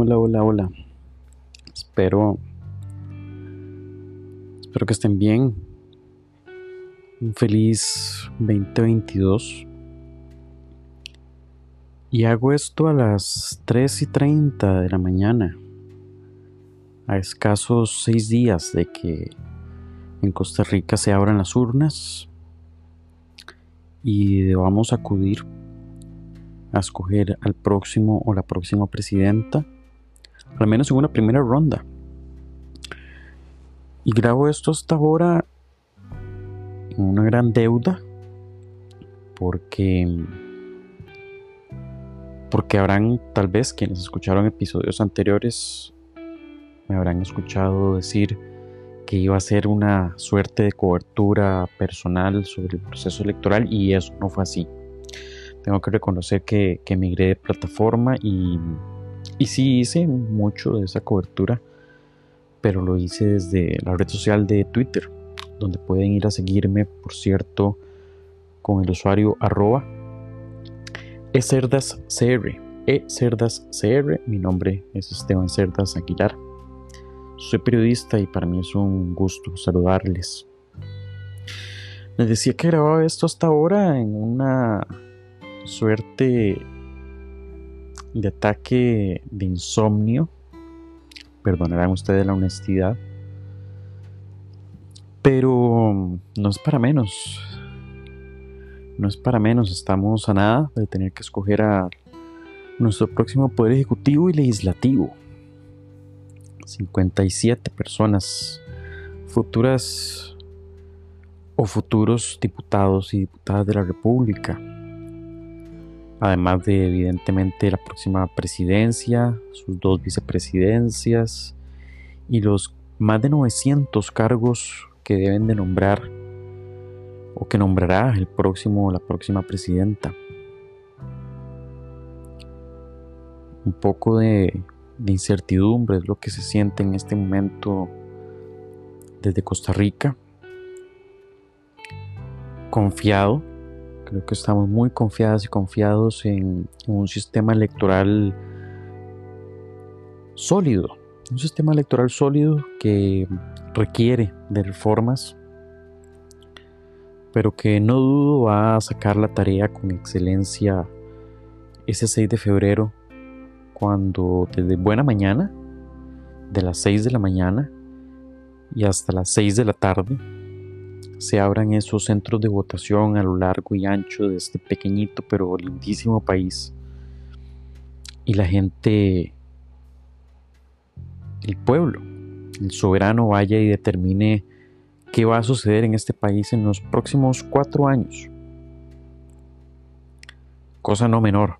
Hola, hola, hola. Espero. Espero que estén bien. Un feliz 2022. Y hago esto a las 3 y 30 de la mañana. A escasos 6 días de que en Costa Rica se abran las urnas y debamos acudir a escoger al próximo o la próxima presidenta al menos en una primera ronda. Y grabo esto hasta ahora en una gran deuda porque porque habrán tal vez quienes escucharon episodios anteriores me habrán escuchado decir que iba a ser una suerte de cobertura personal sobre el proceso electoral y eso no fue así. Tengo que reconocer que, que migré de plataforma y y sí hice mucho de esa cobertura, pero lo hice desde la red social de Twitter, donde pueden ir a seguirme, por cierto, con el usuario arroba ecerdascr. ecerdascr, mi nombre es Esteban Cerdas Aguilar. Soy periodista y para mí es un gusto saludarles. Les decía que grababa esto hasta ahora en una suerte de ataque de insomnio. Perdonarán ustedes la honestidad. Pero no es para menos. No es para menos. Estamos a nada de tener que escoger a nuestro próximo poder ejecutivo y legislativo. 57 personas futuras o futuros diputados y diputadas de la República además de evidentemente la próxima presidencia, sus dos vicepresidencias y los más de 900 cargos que deben de nombrar o que nombrará el próximo o la próxima presidenta. Un poco de, de incertidumbre es lo que se siente en este momento desde Costa Rica. Confiado Creo que estamos muy confiadas y confiados en, un sistema electoral sólido, un sistema electoral sólido que requiere de reformas, pero que no dudo va a sacar la tarea con excelencia ese 6 de febrero, cuando desde buena mañana, de las 6 de la mañana y hasta las 6 de la tarde, se abran esos centros de votación a lo largo y ancho de este pequeñito pero lindísimo país y la gente, el pueblo, el soberano vaya y determine qué va a suceder en este país en los próximos cuatro años. Cosa no menor,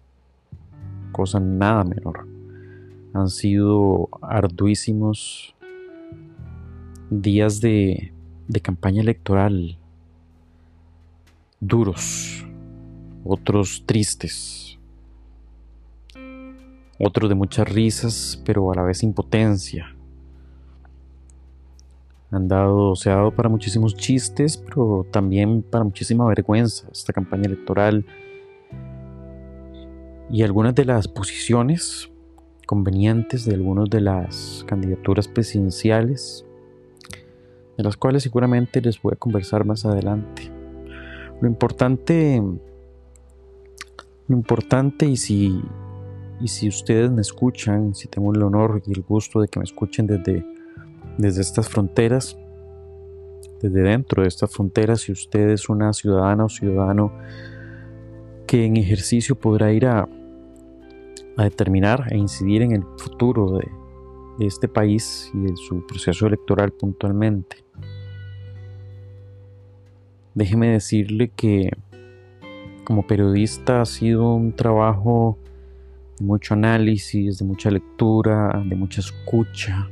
cosa nada menor. Han sido arduísimos días de de campaña electoral duros, otros tristes, otros de muchas risas, pero a la vez impotencia. Han dado, se ha dado para muchísimos chistes, pero también para muchísima vergüenza esta campaña electoral. Y algunas de las posiciones convenientes de algunas de las candidaturas presidenciales de las cuales seguramente les voy a conversar más adelante. Lo importante, lo importante y si, y si ustedes me escuchan, si tengo el honor y el gusto de que me escuchen desde, desde estas fronteras, desde dentro de estas fronteras, si usted es una ciudadana o ciudadano que en ejercicio podrá ir a, a determinar e incidir en el futuro de, de este país y de su proceso electoral puntualmente. Déjeme decirle que como periodista ha sido un trabajo de mucho análisis, de mucha lectura, de mucha escucha.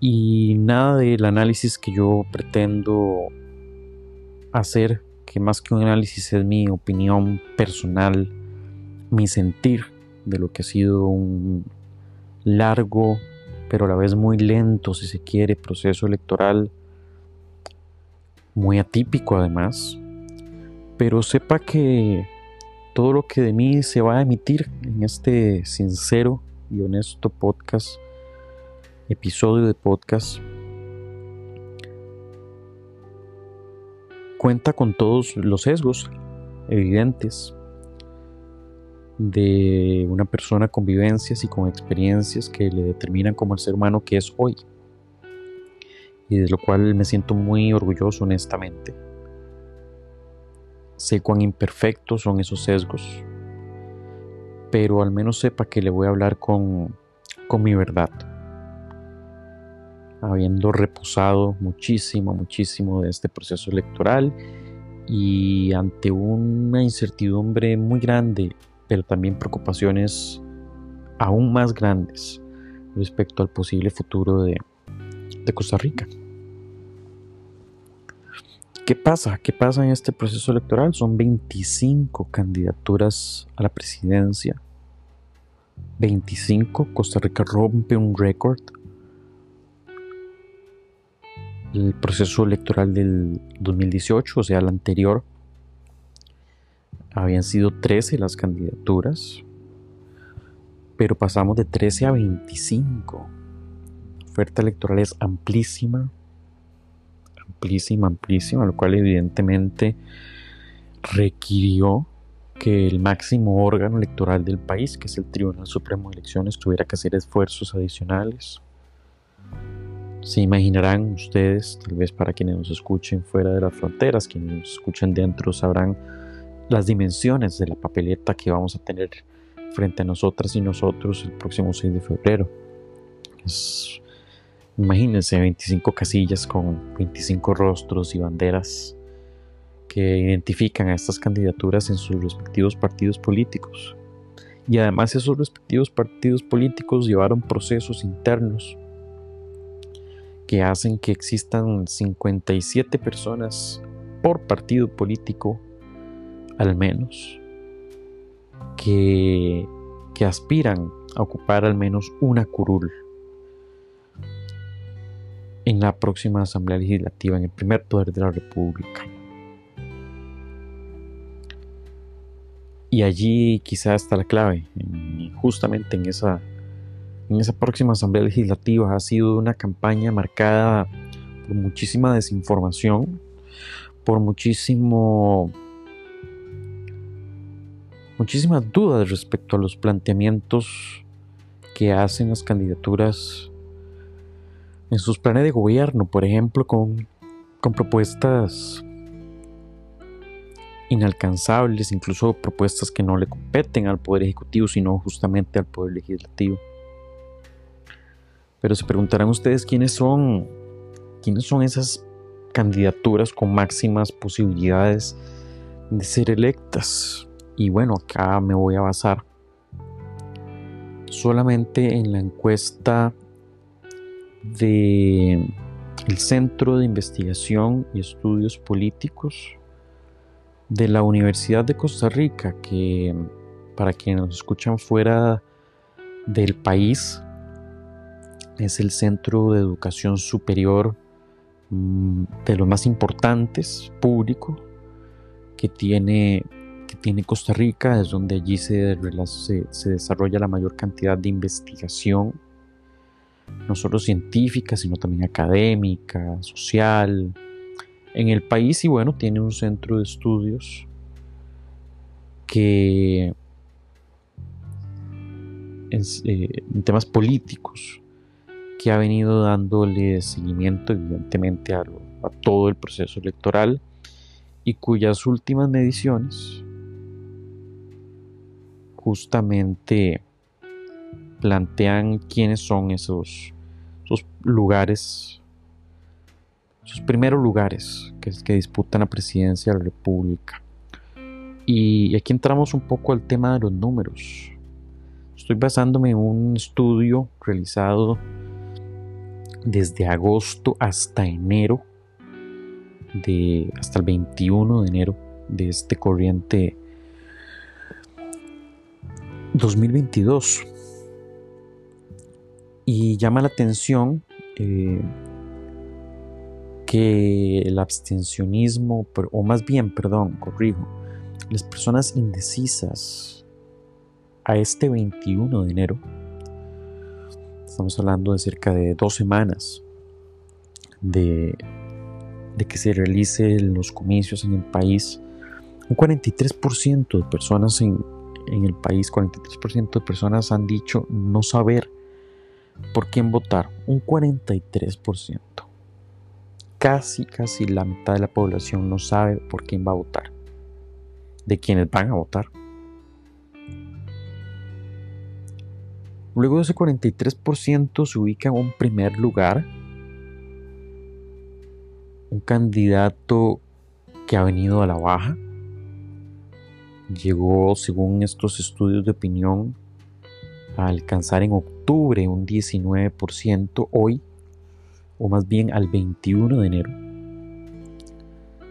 Y nada del análisis que yo pretendo hacer, que más que un análisis es mi opinión personal, mi sentir de lo que ha sido un largo, pero a la vez muy lento, si se quiere, proceso electoral muy atípico además, pero sepa que todo lo que de mí se va a emitir en este sincero y honesto podcast, episodio de podcast, cuenta con todos los sesgos evidentes de una persona con vivencias y con experiencias que le determinan como el ser humano que es hoy. Y de lo cual me siento muy orgulloso honestamente. Sé cuán imperfectos son esos sesgos, pero al menos sepa que le voy a hablar con, con mi verdad. Habiendo reposado muchísimo, muchísimo de este proceso electoral y ante una incertidumbre muy grande pero también preocupaciones aún más grandes respecto al posible futuro de, Costa Rica. ¿Qué pasa? ¿Qué pasa en este proceso electoral? Son 25 candidaturas a la presidencia. 25. Costa Rica rompe un récord. El proceso electoral del 2018, o sea, el anterior, habían sido 13 las candidaturas, pero pasamos de 13 a 25. La oferta electoral es amplísima, amplísima, amplísima, lo cual evidentemente requirió que el máximo órgano electoral del país, que es el Tribunal Supremo de Elecciones, tuviera que hacer esfuerzos adicionales. Se imaginarán ustedes, tal vez para quienes nos escuchen fuera de las fronteras, quienes nos escuchen dentro sabrán las dimensiones de la papeleta que vamos a tener frente a nosotras y nosotros el próximo 6 de febrero. imagínense 25 casillas con 25 rostros y banderas que identifican a estas candidaturas en sus respectivos partidos políticos. Y además esos respectivos partidos políticos llevaron procesos internos que hacen que existan 57 personas por partido político al menos, que, que aspiran a ocupar al menos una curul en la próxima Asamblea Legislativa, en el primer poder de la República. Y allí quizás está la clave, justamente en esa, en esa próxima Asamblea Legislativa ha sido una campaña marcada por muchísima desinformación, por muchísimo muchísimas dudas respecto a los planteamientos que hacen las candidaturas en sus planes de gobierno, por ejemplo, con, con propuestas inalcanzables, incluso propuestas que no le competen al Poder Ejecutivo, sino justamente al Poder Legislativo. Pero se preguntarán ustedes quiénes son, quiénes son esas candidaturas con máximas posibilidades de ser electas. Y bueno, acá me voy a basar solamente en la encuesta de el Centro de Investigación y Estudios Políticos de la Universidad de Costa Rica, que para quienes nos escuchan fuera del país, es el centro de educación superior mm, de los más importantes público que tiene tiene Costa Rica, es donde allí se, desarrolla la mayor cantidad de investigación, no solo científica, sino también académica, social, en el país y bueno, tiene un centro de estudios que en, eh, temas políticos que ha venido dándole seguimiento evidentemente a todo el proceso electoral y cuyas últimas mediciones justamente plantean quiénes son esos, lugares, esos primeros lugares que, que disputan la presidencia de la República. Y aquí entramos un poco al tema de los números. Estoy basándome en un estudio realizado desde agosto hasta enero, de, hasta el 21 de enero de este corriente 2022. Y llama la atención eh, que el abstencionismo, o más bien, perdón, corrijo, las personas indecisas a este 21 de enero, estamos hablando de cerca de dos semanas de, de que se realicen los comicios en el país, un 43% de personas en, en el país, 43% de personas han dicho no saber por quién votar, un 43%. Casi, casi la mitad de la población no sabe por quién va a votar, de quienes van a votar. Luego de ese 43% se ubica en un primer lugar un candidato que ha venido a la baja. Llegó, según estos estudios de opinión, a alcanzar en octubre un 19%, hoy, o más bien al 21 de enero,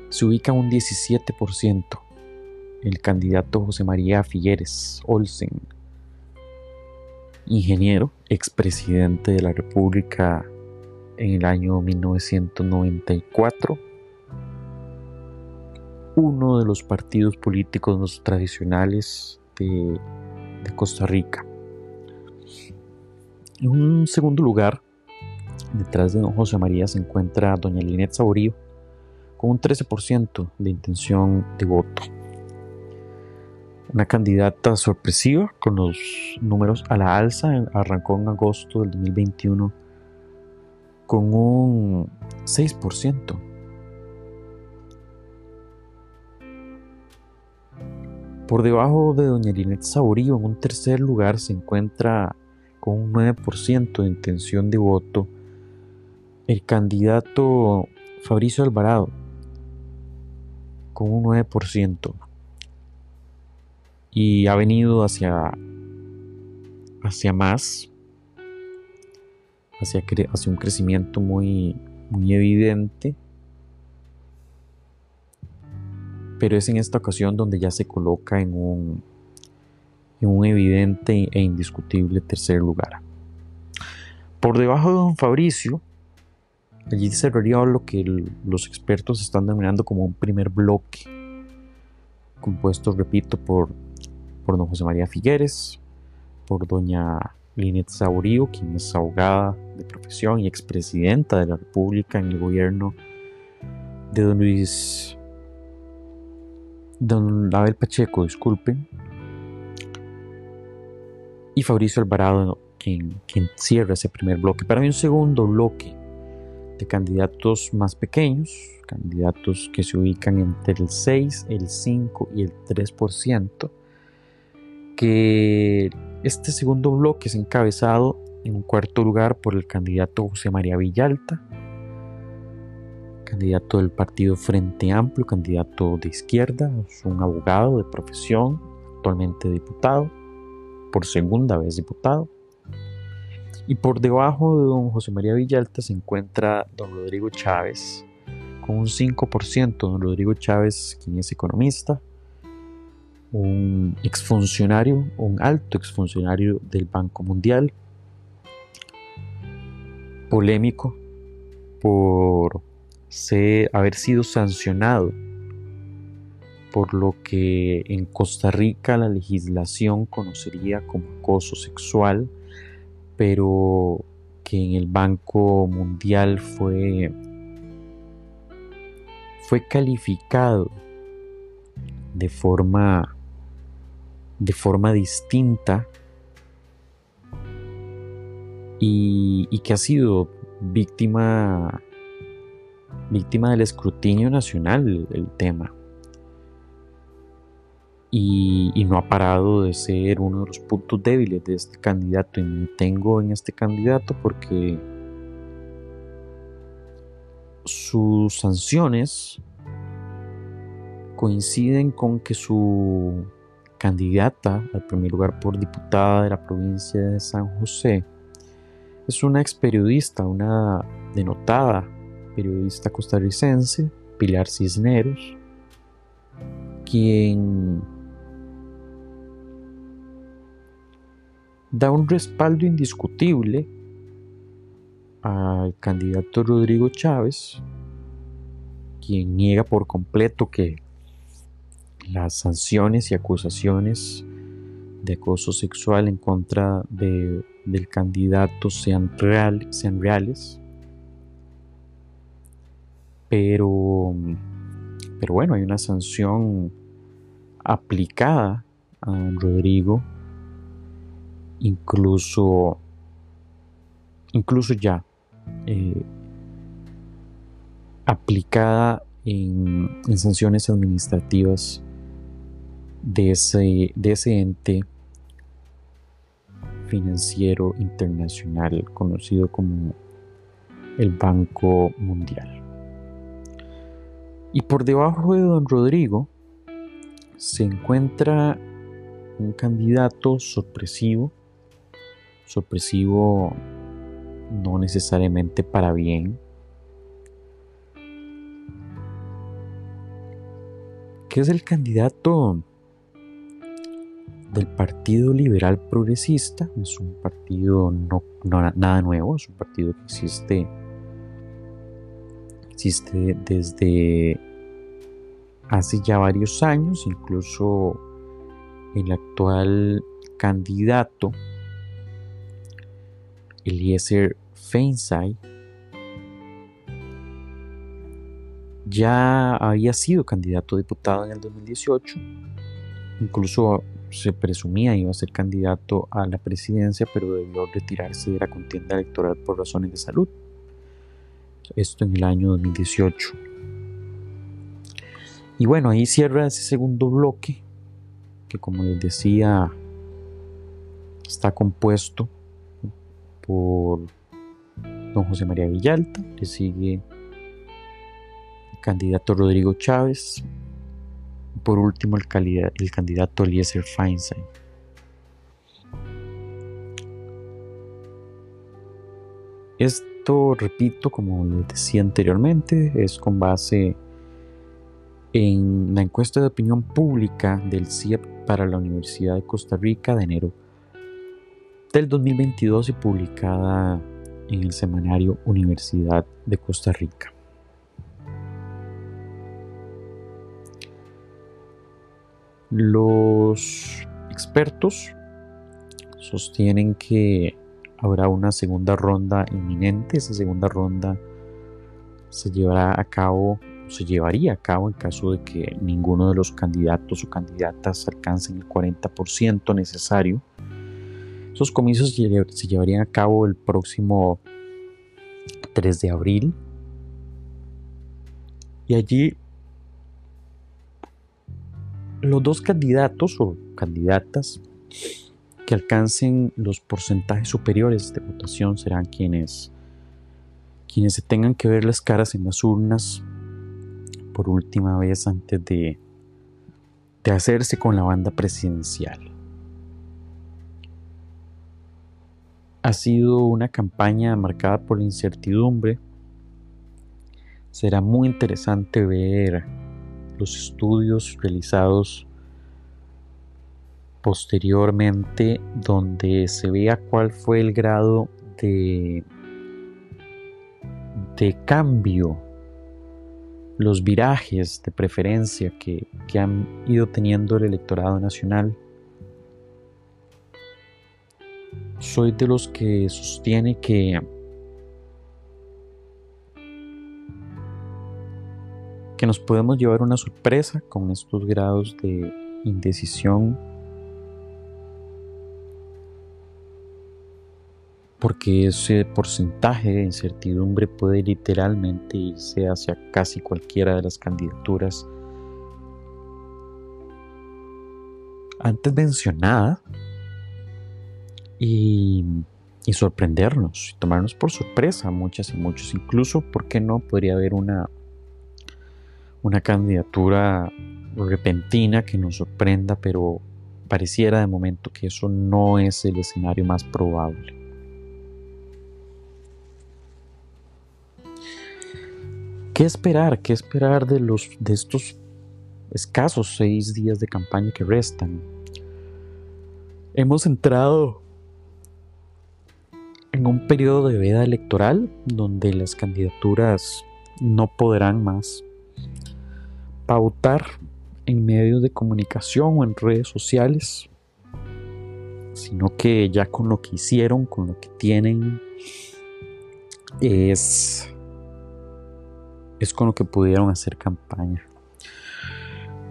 se ubica un 17%. El candidato José María Figueres Olsen, ingeniero, expresidente de la República en el año 1994, uno de los partidos políticos tradicionales de, de Costa Rica. En un segundo lugar, detrás de don José María se encuentra doña Linet Saborío, con un 13% de intención de voto. Una candidata sorpresiva con los números a la alza, arrancó en agosto del 2021 con un 6%. Por debajo de doña Linet Saborío, en un tercer lugar, se encuentra con un 9% de intención de voto el candidato Fabricio Alvarado, con un 9%. Y ha venido hacia, hacia más, hacia, hacia un crecimiento muy, muy evidente. Pero es en esta ocasión donde ya se coloca en un, en un evidente e indiscutible tercer lugar. Por debajo de don Fabricio, allí cerraría lo que los expertos están denominando como un primer bloque, compuesto, repito, por, por don José María Figueres, por doña Linet Saurío, quien es abogada de profesión y expresidenta de la República en el gobierno de don Luis, don Abel Pacheco, disculpen, y Fabricio Alvarado, quien, cierra ese primer bloque. Para mí un segundo bloque de candidatos más pequeños, candidatos que se ubican entre el 6, el 5 y el 3%, que este segundo bloque es encabezado en un cuarto lugar por el candidato José María Villalta, candidato del partido Frente Amplio, candidato de izquierda, es un abogado de profesión, actualmente diputado por segunda vez diputado. Y por debajo de don José María Villalta se encuentra don Rodrigo Chávez, con un 5%. Don Rodrigo Chávez, quien es economista, un exfuncionario, un alto exfuncionario del Banco Mundial, polémico por haber sido sancionado por lo que en Costa Rica la legislación conocería como acoso sexual, pero que en el Banco Mundial fue, fue calificado de forma, de forma distinta y que ha sido víctima, víctima del escrutinio nacional el tema. Y, no ha parado de ser uno de los puntos débiles de este candidato. Y me tengo en este candidato porque sus sanciones coinciden con que su candidata al primer lugar por diputada de la provincia de San José es una ex periodista, una denotada periodista costarricense, Pilar Cisneros, quien da un respaldo indiscutible al candidato Rodrigo Chávez, quien niega por completo que las sanciones y acusaciones de acoso sexual en contra de, del candidato sean reales. Pero, pero bueno, hay una sanción aplicada a don Rodrigo, incluso, incluso ya eh, aplicada en, sanciones administrativas de ese, de ese ente financiero internacional conocido como el Banco Mundial. Y por debajo de don Rodrigo se encuentra un candidato sorpresivo, sorpresivo no necesariamente para bien, que es el candidato del Partido Liberal Progresista. Es un partido no, nada nuevo, es un partido que existe, existe desde hace ya varios años, incluso el actual candidato, Eliezer Feinsay, ya había sido candidato a diputado en el 2018, incluso se presumía iba a ser candidato a la presidencia, pero debió retirarse de la contienda electoral por razones de salud. Esto en el año 2018. Y bueno, ahí cierra ese segundo bloque, que como les decía, está compuesto por don José María Villalta, le sigue el candidato Rodrigo Chávez, por último el, el candidato Eliezer Feinstein. Esto, repito, como les decía anteriormente, es con base en la encuesta de opinión pública del CIEP para la Universidad de Costa Rica de enero del 2022 y publicada en el semanario Universidad de Costa Rica. Los expertos sostienen que habrá una segunda ronda inminente. Esa segunda ronda se llevará a cabo, se llevaría a cabo en caso de que ninguno de los candidatos o candidatas alcancen el 40% necesario. Esos comicios se llevarían a cabo el próximo 3 de abril. Y allí los dos candidatos o candidatas que alcancen los porcentajes superiores de votación serán quienes quienes se tengan que ver las caras en las urnas por última vez antes de, de hacerse con la banda presidencial. Ha sido una campaña marcada por la incertidumbre. Será muy interesante ver los estudios realizados posteriormente donde se vea cuál fue el grado de, de cambio, los virajes de preferencia que, que han ido teniendo el electorado nacional. Soy de los que sostiene que que nos podemos llevar una sorpresa con estos grados de indecisión porque ese porcentaje de incertidumbre puede literalmente irse hacia casi cualquiera de las candidaturas antes mencionada y, sorprendernos, y tomarnos por sorpresa muchas y muchos, incluso, ¿por qué no? Podría haber una una candidatura repentina que nos sorprenda, pero pareciera de momento que eso no es el escenario más probable. ¿Qué esperar? ¿Qué esperar de, los, de estos escasos seis días de campaña que restan? Hemos entrado en un periodo de veda electoral donde las candidaturas no podrán más pautar en medios de comunicación o en redes sociales, sino que ya con lo que hicieron, con lo que tienen, es, es con lo que pudieron hacer campaña.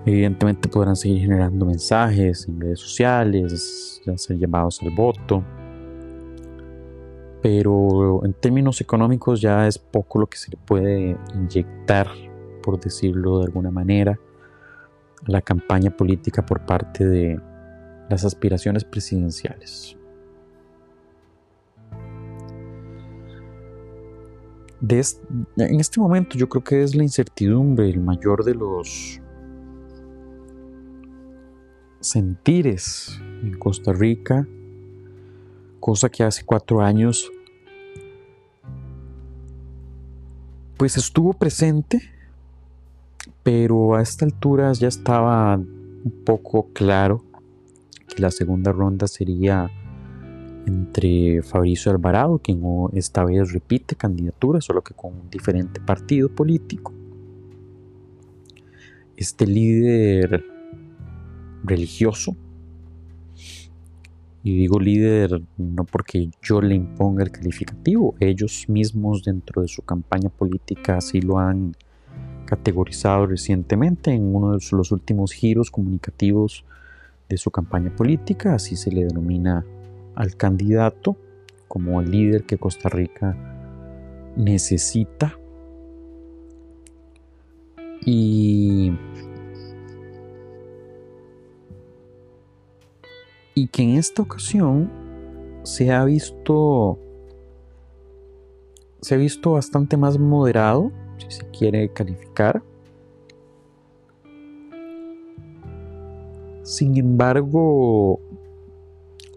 Evidentemente podrán seguir generando mensajes en redes sociales, hacer llamados al voto, pero en términos económicos ya es poco lo que se le puede inyectar, por decirlo de alguna manera, la campaña política por parte de las aspiraciones presidenciales. En este momento yo creo que es la incertidumbre el mayor de los sentires en Costa Rica, cosa que hace cuatro años pues estuvo presente, pero a esta altura ya estaba un poco claro que la segunda ronda sería entre Fabricio Alvarado, quien esta vez repite candidatura, solo que con un diferente partido político. Este líder religioso. Y digo líder no porque yo le imponga el calificativo, ellos mismos dentro de su campaña política así lo han categorizado recientemente en uno de los últimos giros comunicativos de su campaña política, así se le denomina al candidato como el líder que Costa Rica necesita. Y y que en esta ocasión se ha visto se ha visto bastante más moderado, si se quiere calificar. Sin embargo,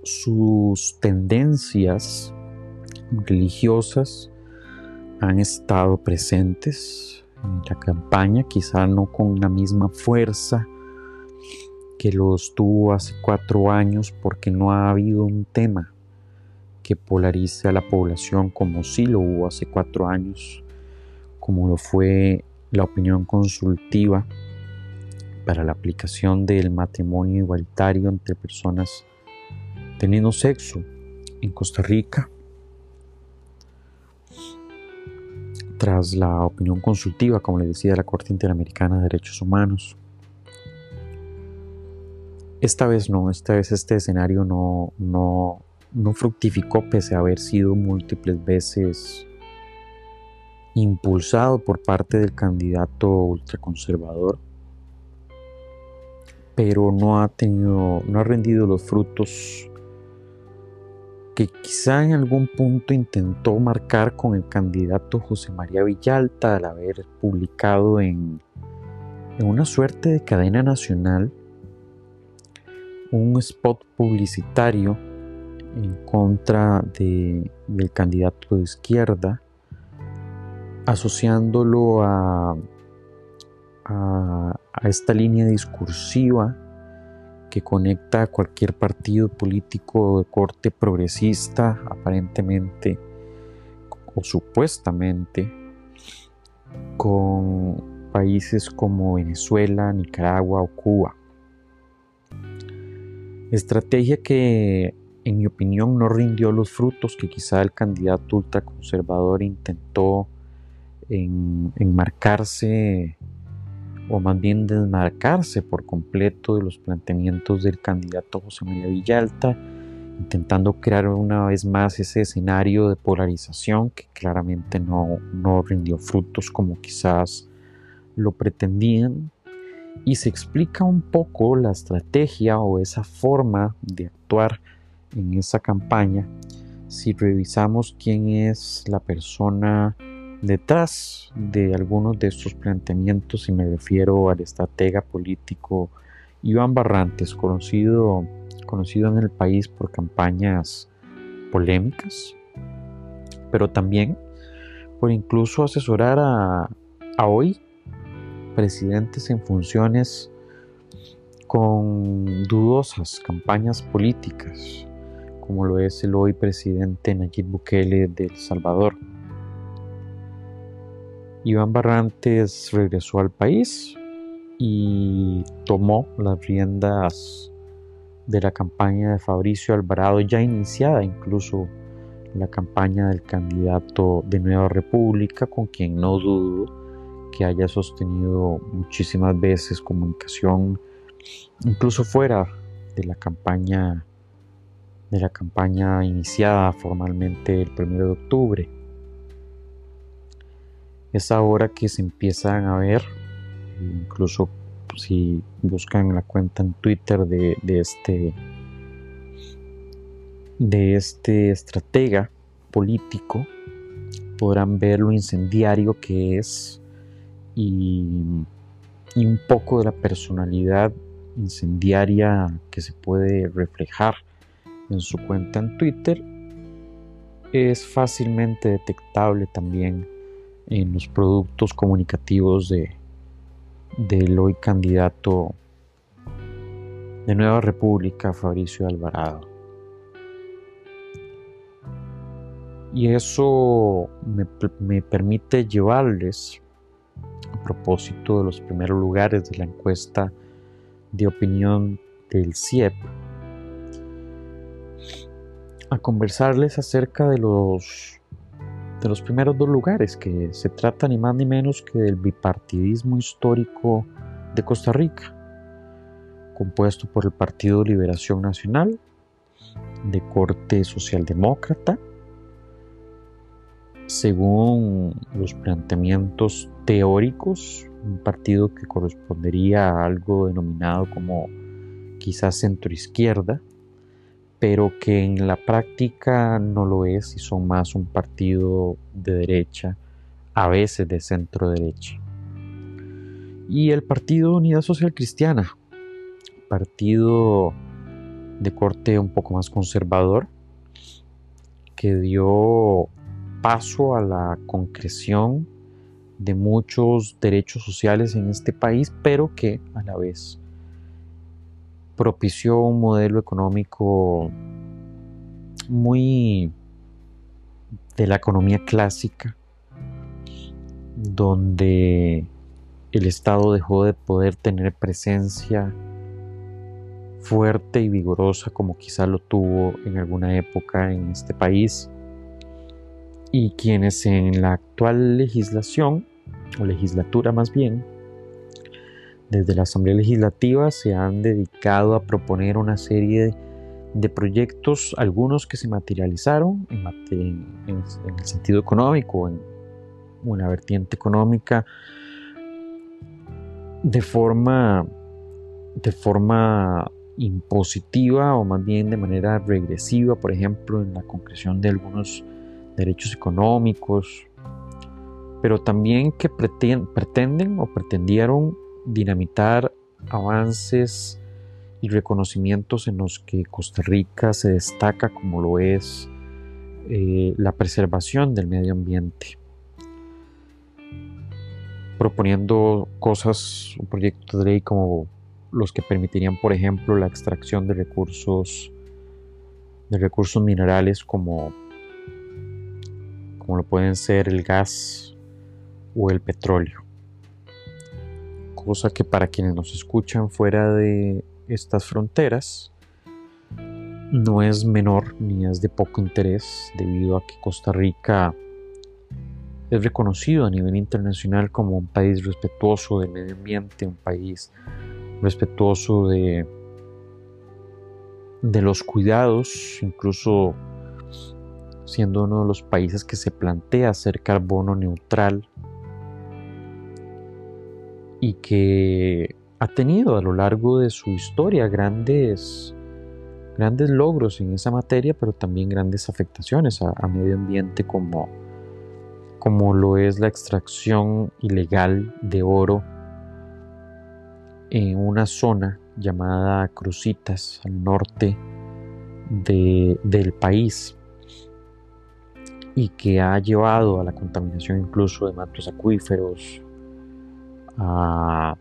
sus tendencias religiosas han estado presentes en la campaña, quizá no con la misma fuerza que los tuvo hace cuatro años porque no ha habido un tema que polarice a la población como sí lo hubo hace cuatro años, como lo fue la opinión consultiva para la aplicación del matrimonio igualitario entre personas teniendo sexo en Costa Rica. Tras la opinión consultiva, como le decía, de la Corte Interamericana de Derechos Humanos, esta vez no, esta vez este escenario no, no, no fructificó pese a haber sido múltiples veces impulsado por parte del candidato ultraconservador, pero no ha tenido, no ha rendido los frutos que quizá en algún punto intentó marcar con el candidato José María Villalta al haber publicado en, una suerte de cadena nacional un spot publicitario en contra de, del candidato de izquierda, asociándolo a, esta línea discursiva que conecta a cualquier partido político de corte progresista, aparentemente o supuestamente, con países como Venezuela, Nicaragua o Cuba. Estrategia que, en mi opinión, no rindió los frutos que quizá el candidato ultraconservador intentó enmarcarse o más bien desmarcarse por completo de los planteamientos del candidato José María Villalta, intentando crear una vez más ese escenario de polarización que claramente no, no rindió frutos como quizás lo pretendían. Y se explica un poco la estrategia o esa forma de actuar en esa campaña. Si revisamos quién es la persona detrás de algunos de estos planteamientos y me refiero al estratega político Iván Barrantes, conocido, conocido en el país por campañas polémicas, pero también por incluso asesorar a, hoy presidentes en funciones con dudosas campañas políticas, como lo es el hoy presidente Nayib Bukele de El Salvador. Iván Barrantes regresó al país y tomó las riendas de la campaña de Fabricio Alvarado, ya iniciada incluso la campaña del candidato de Nueva República, con quien no dudo que haya sostenido muchísimas veces comunicación, incluso fuera de la campaña de la campaña iniciada formalmente el 1 de octubre. Es ahora que se empiezan a ver, incluso si buscan la cuenta en Twitter de, este de este estratega político, podrán ver lo incendiario que es y, y un poco de la personalidad incendiaria que se puede reflejar en su cuenta en Twitter. Es fácilmente detectable también en los productos comunicativos de del hoy candidato de Nueva República, Fabricio Alvarado. Y eso me, me permite llevarles, a propósito de los primeros lugares de la encuesta de opinión del CIEP, a conversarles acerca de los, de los primeros dos lugares, que se trata ni más ni menos que del bipartidismo histórico de Costa Rica, compuesto por el Partido Liberación Nacional, de corte socialdemócrata, según los planteamientos teóricos, un partido que correspondería a algo denominado como quizás centroizquierda, pero que en la práctica no lo es y son más un partido de derecha, a veces de centro derecha. Y el Partido Unidad Social Cristiana, partido de corte un poco más conservador, que dio paso a la concreción de muchos derechos sociales en este país, pero que a la vez propició un modelo económico muy de la economía clásica, donde el Estado dejó de poder tener presencia fuerte y vigorosa como quizá lo tuvo en alguna época en este país y quienes en la actual legislación o legislatura más bien desde la Asamblea Legislativa se han dedicado a proponer una serie de, proyectos, algunos que se materializaron en, el sentido económico, en una vertiente económica, de forma, de forma impositiva o más bien de manera regresiva, por ejemplo, en la concreción de algunos derechos económicos, pero también que pretenden o pretendieron dinamitar avances y reconocimientos en los que Costa Rica se destaca como lo es eh, la preservación del medio ambiente. Proponiendo cosas, un proyecto de ley como los que permitirían, por ejemplo, la extracción de recursos, de recursos minerales como, como lo pueden ser el gas o el petróleo cosa que para quienes nos escuchan fuera de estas fronteras no es menor ni es de poco interés debido a que Costa Rica es reconocido a nivel internacional como un país respetuoso del medio ambiente, un país respetuoso de, los cuidados, incluso siendo uno de los países que se plantea ser carbono neutral y que ha tenido a lo largo de su historia grandes, grandes logros en esa materia, pero también grandes afectaciones a, medio ambiente como, como lo es la extracción ilegal de oro en una zona llamada Crucitas al norte del país y que ha llevado a la contaminación incluso de mantos acuíferos, a,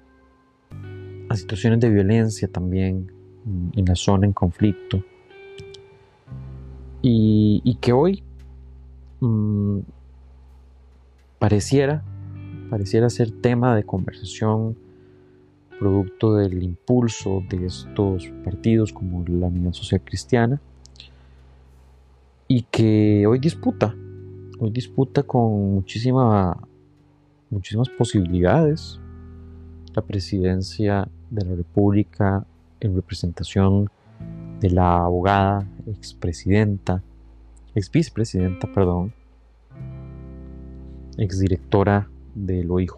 situaciones de violencia también en la zona en conflicto. Y, que hoy mm, pareciera pareciera ser tema de conversación producto del impulso de estos partidos como la Unidad Social Cristiana, y que hoy disputa, hoy disputa con muchísima, muchísimas posibilidades la presidencia de la República en representación de la abogada, expresidenta, ex vicepresidenta, perdón, exdirectora del OIJ,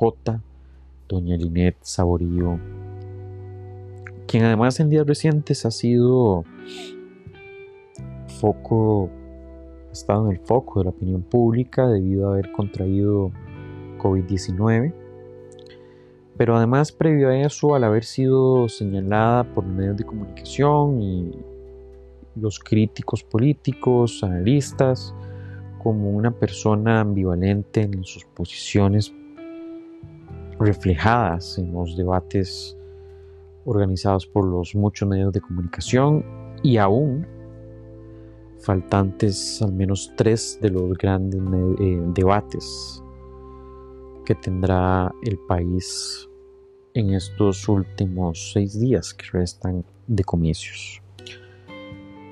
doña Linet Saborío, quien además en días recientes ha sido foco, ha estado en el foco de la opinión pública debido a haber contraído COVID-19 pero además previo a eso, al haber sido señalada por medios de comunicación y los críticos políticos, analistas, como una persona ambivalente en sus posiciones reflejadas en los debates organizados por los muchos medios de comunicación y aún faltantes al menos tres de los grandes eh, debates que tendrá el país en estos últimos seis días que restan de comicios.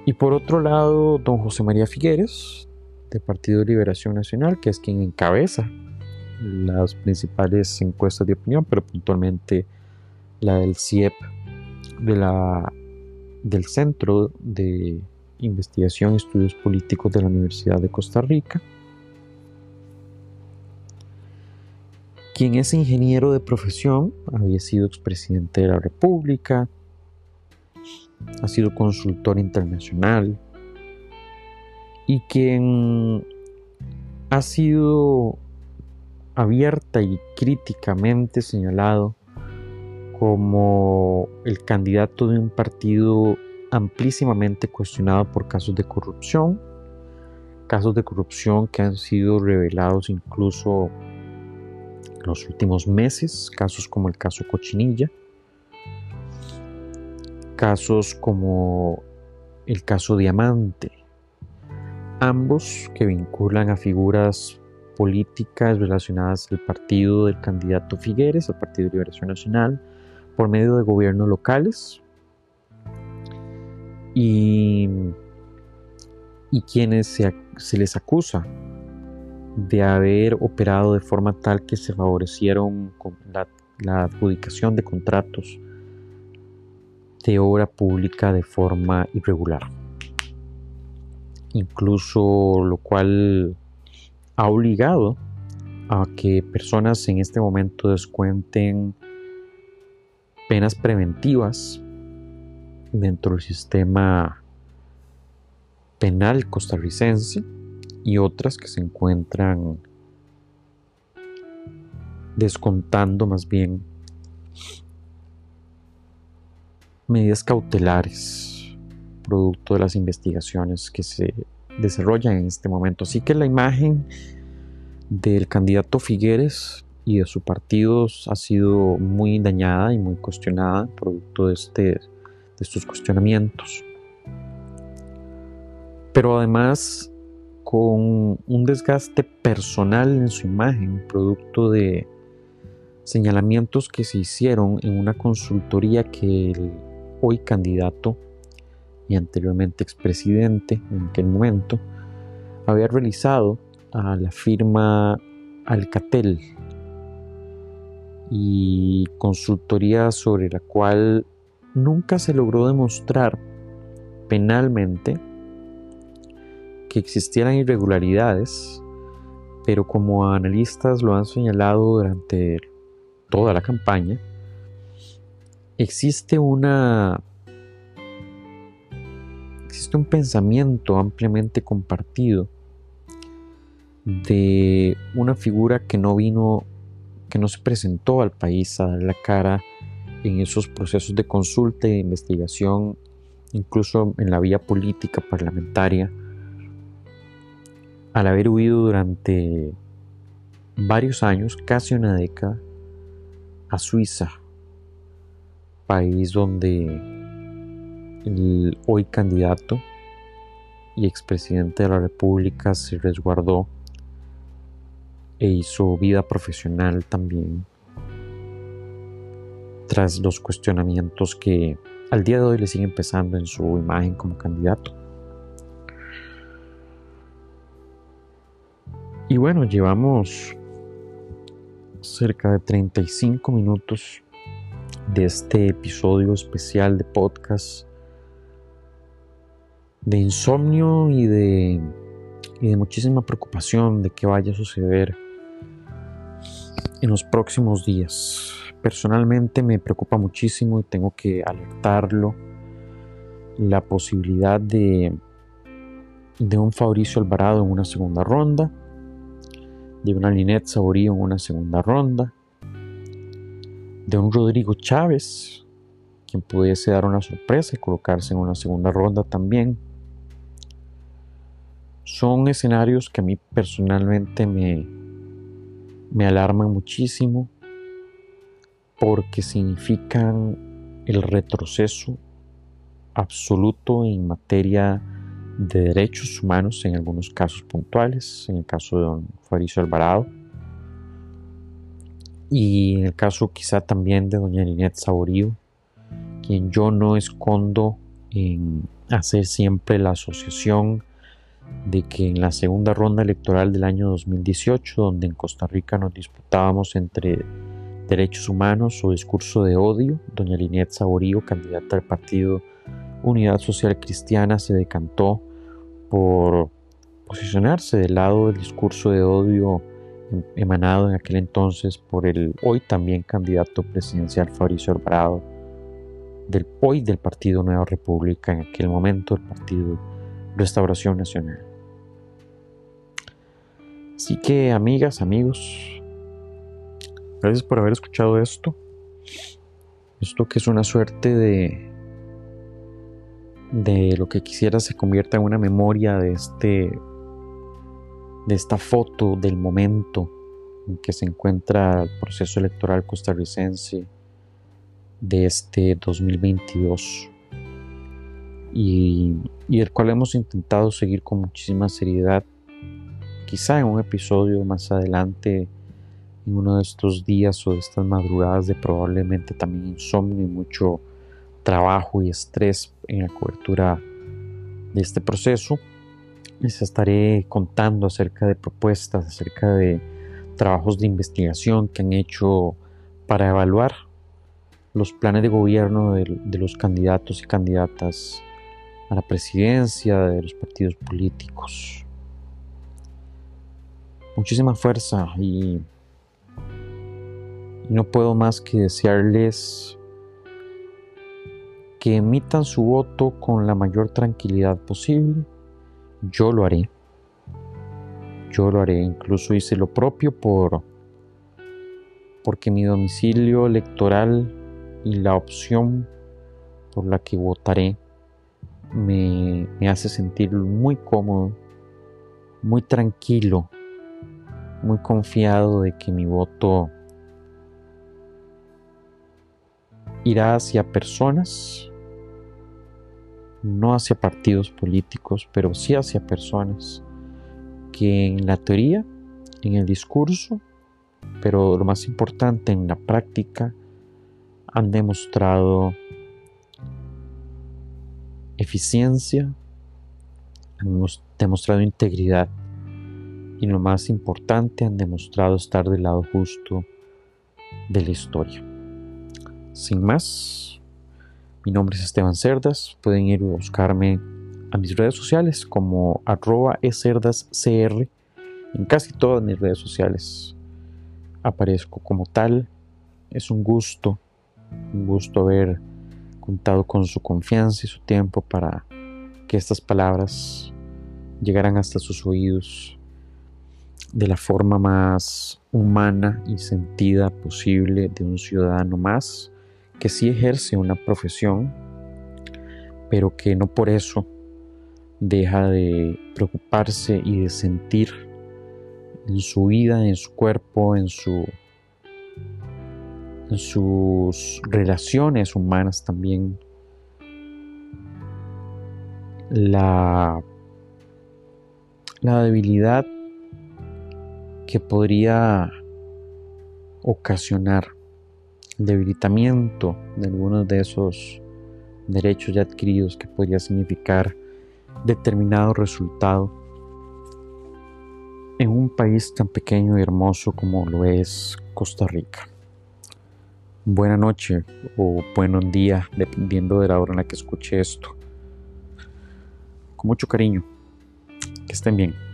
Y por otro lado, don José María Figueres, del Partido Liberación Nacional, que es quien encabeza las principales encuestas de opinión, pero puntualmente la del CIEP de la, del Centro de Investigación y Estudios Políticos de la Universidad de Costa Rica, quien es ingeniero de profesión, había sido expresidente de la República, ha sido consultor internacional y quien ha sido abierta y críticamente señalado como el candidato de un partido amplísimamente cuestionado por casos de corrupción, casos de corrupción que han sido revelados incluso los últimos meses, casos como el caso Cochinilla, casos como el caso Diamante, ambos que vinculan a figuras políticas relacionadas al partido del candidato Figueres, al Partido de Liberación Nacional, por medio de gobiernos locales y, y quienes se, se les acusa de haber operado de forma tal que se favorecieron la, adjudicación de contratos de obra pública de forma irregular. Incluso lo cual ha obligado a que personas en este momento descuenten penas preventivas dentro del sistema penal costarricense y otras que se encuentran descontando más bien medidas cautelares producto de las investigaciones que se desarrollan en este momento. Así que la imagen del candidato Figueres y de su partido ha sido muy dañada y muy cuestionada producto de, este, de estos cuestionamientos. Pero además con un desgaste personal en su imagen, producto de señalamientos que se hicieron en una consultoría que el hoy candidato y anteriormente expresidente en aquel momento había realizado a la firma Alcatel. Y consultoría sobre la cual nunca se logró demostrar penalmente que existieran irregularidades, pero como analistas lo han señalado durante toda la campaña, existe una existe un pensamiento ampliamente compartido de una figura que no vino, que no se presentó al país a dar la cara en esos procesos de consulta e investigación, incluso en la vía política parlamentaria, al haber huido durante varios años, casi una década, a Suiza, país donde el hoy candidato y expresidente de la República se resguardó e hizo vida profesional también. tras los cuestionamientos que al día de hoy le siguen pesando en su imagen como candidato. Y bueno, llevamos cerca de 35 minutos de este episodio especial de podcast de insomnio y de, muchísima preocupación de qué vaya a suceder en los próximos días. Personalmente me preocupa muchísimo y tengo que alertarlo la posibilidad de, de un Fabricio Alvarado en una segunda ronda de una Linet Saborío en una segunda ronda, de un Rodrigo Chávez, quien pudiese dar una sorpresa y colocarse en una segunda ronda también. Son escenarios que a mí personalmente me, me alarman muchísimo porque significan el retroceso absoluto en materia de derechos humanos en algunos casos puntuales, en el caso de don Fabrizio Alvarado, y en el caso quizá también de doña Linet Saborío, quien yo no escondo en hacer siempre la asociación de que en la segunda ronda electoral del año 2018, donde en Costa Rica nos disputábamos entre derechos humanos o discurso de odio, doña Linet Saborío, candidata al partido Unidad Social Cristiana, se decantó por posicionarse del lado del discurso de odio emanado en aquel entonces por el hoy también candidato presidencial Fabricio Alvarado, del hoy del Partido Nueva República, en aquel momento el Partido Restauración Nacional. Así que amigas, amigos, gracias por haber escuchado esto. Esto que es una suerte de de lo que quisiera se convierta en una memoria de este de esta foto del momento en que se encuentra el proceso electoral costarricense de este 2022 y, y el cual hemos intentado seguir con muchísima seriedad quizá en un episodio más adelante en uno de estos días o de estas madrugadas de probablemente también insomnio y mucho trabajo y estrés en la cobertura de este proceso. Les estaré contando acerca de propuestas, acerca de trabajos de investigación que han hecho para evaluar los planes de gobierno de, los candidatos y candidatas a la presidencia de los partidos políticos. Muchísima fuerza y no puedo más que desearles que emitan su voto con la mayor tranquilidad posible. Yo lo haré. Yo lo haré. Incluso hice lo propio por porque mi domicilio electoral y la opción por la que votaré me, me hace sentir muy cómodo, muy tranquilo, muy confiado de que mi voto irá hacia personas no hacia partidos políticos, pero sí hacia personas que en la teoría, en el discurso, pero lo más importante en la práctica, han demostrado eficiencia, han demostrado integridad y lo más importante, han demostrado estar del lado justo de la historia. Sin más, mi nombre es Esteban Cerdas. Pueden ir a buscarme a mis redes sociales como arroba ecerdascr. En casi todas mis redes sociales aparezco como tal. Es un gusto, un gusto haber contado con su confianza y su tiempo para que estas palabras llegaran hasta sus oídos de la forma más humana y sentida posible de un ciudadano más que sí ejerce una profesión, pero que no por eso deja de preocuparse y de sentir en su vida, en su cuerpo, en, su, en sus relaciones humanas también, la, la debilidad que podría ocasionar debilitamiento de algunos de esos derechos ya adquiridos que podría significar determinado resultado en un país tan pequeño y hermoso como lo es Costa Rica. Buena noche o buen día, dependiendo de la hora en la que escuche esto. Con mucho cariño. Que estén bien.